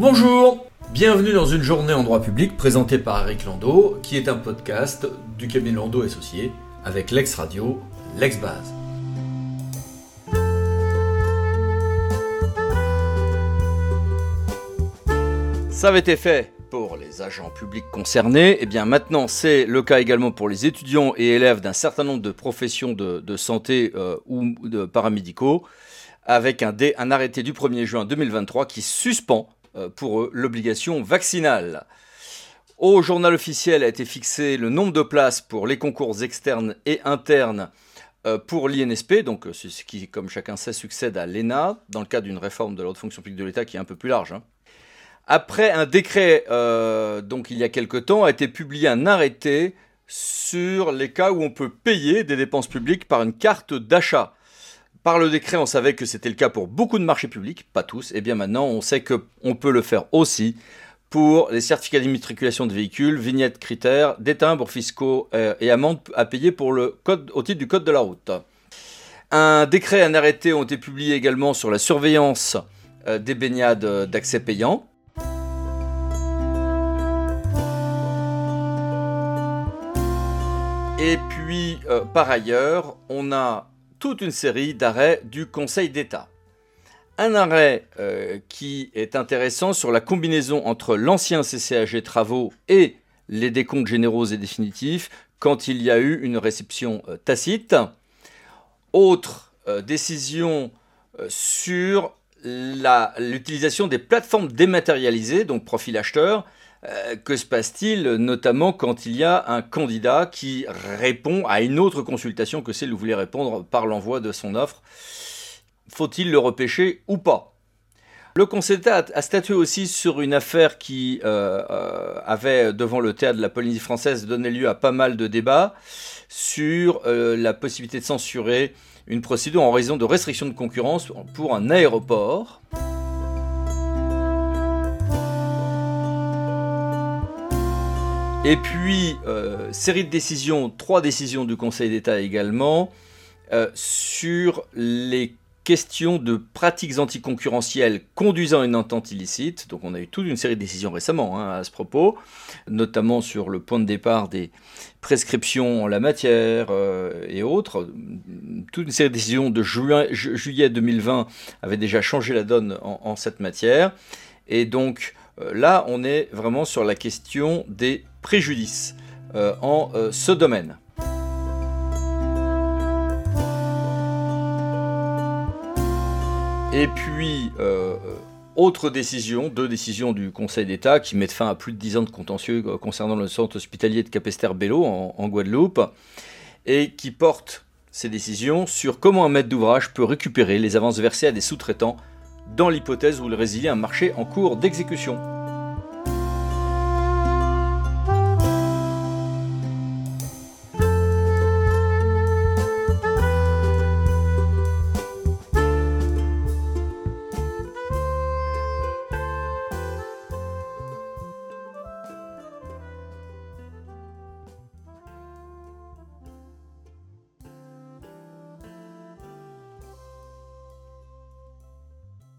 Bonjour Bienvenue dans une journée en droit public présentée par Eric Landau, qui est un podcast du cabinet Landau Associé avec l'ex-radio, l'ex-base. Ça avait été fait pour les agents publics concernés, et eh bien maintenant c'est le cas également pour les étudiants et élèves d'un certain nombre de professions de, santé euh, ou de paramédicaux, avec un, un arrêté du 1er juin 2023 qui suspend pour eux l'obligation vaccinale. Au journal officiel a été fixé le nombre de places pour les concours externes et internes euh, pour l'INSP, donc ce qui, comme chacun sait, succède à l'ENA, dans le cadre d'une réforme de l'ordre fonction publique de l'État qui est un peu plus large. Hein. Après un décret, euh, donc il y a quelque temps, a été publié un arrêté sur les cas où on peut payer des dépenses publiques par une carte d'achat. Par le décret, on savait que c'était le cas pour beaucoup de marchés publics, pas tous, et bien maintenant on sait qu'on peut le faire aussi pour les certificats d'immatriculation de véhicules, vignettes critères, des timbres fiscaux euh, et amendes à payer pour le code, au titre du code de la route. Un décret et un arrêté ont été publiés également sur la surveillance euh, des baignades d'accès payant. Et puis, euh, par ailleurs, on a toute une série d'arrêts du Conseil d'État. Un arrêt euh, qui est intéressant sur la combinaison entre l'ancien CCAG travaux et les décomptes généraux et définitifs quand il y a eu une réception euh, tacite. Autre euh, décision sur l'utilisation des plateformes dématérialisées, donc profil acheteur, euh, que se passe-t-il notamment quand il y a un candidat qui répond à une autre consultation que celle où voulait répondre par l'envoi de son offre? Faut-il le repêcher ou pas? Le Conseil d'État a statué aussi sur une affaire qui euh, euh, avait, devant le théâtre de la Polynésie française, donné lieu à pas mal de débats sur la possibilité de censurer une procédure en raison de restrictions de concurrence pour un aéroport. Et puis, euh, série de décisions, trois décisions du Conseil d'État également, euh, sur les questions de pratiques anticoncurrentielles conduisant à une entente illicite. Donc on a eu toute une série de décisions récemment hein, à ce propos, notamment sur le point de départ des prescriptions en la matière euh, et autres. Toute une série de décisions de juillet 2020 avaient déjà changé la donne en cette matière. Et donc là, on est vraiment sur la question des préjudice euh, en euh, ce domaine. Et puis, euh, autre décision, deux décisions du Conseil d'État qui mettent fin à plus de dix ans de contentieux concernant le centre hospitalier de Capesterre-Bello en, en, Guadeloupe, et qui portent ces décisions sur comment un maître d'ouvrage peut récupérer les avances versées à des sous-traitants dans l'hypothèse où il résilie un marché en cours d'exécution.